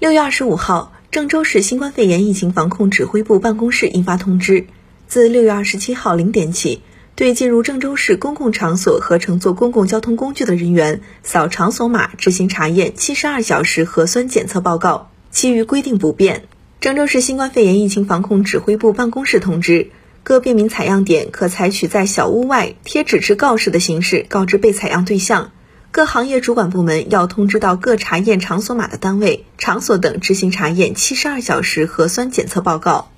六月二十五号，郑州市新冠肺炎疫情防控指挥部办公室印发通知，自六月二十七号零点起，对进入郑州市公共场所和乘坐公共交通工具的人员，扫场所码执行查验七十二小时核酸检测报告，其余规定不变。郑州市新冠肺炎疫情防控指挥部办公室通知，各便民采样点可采取在小屋外贴纸质告示的形式告知被采样对象。各行业主管部门要通知到各查验场所码的单位、场所等执行查验七十二小时核酸检测报告。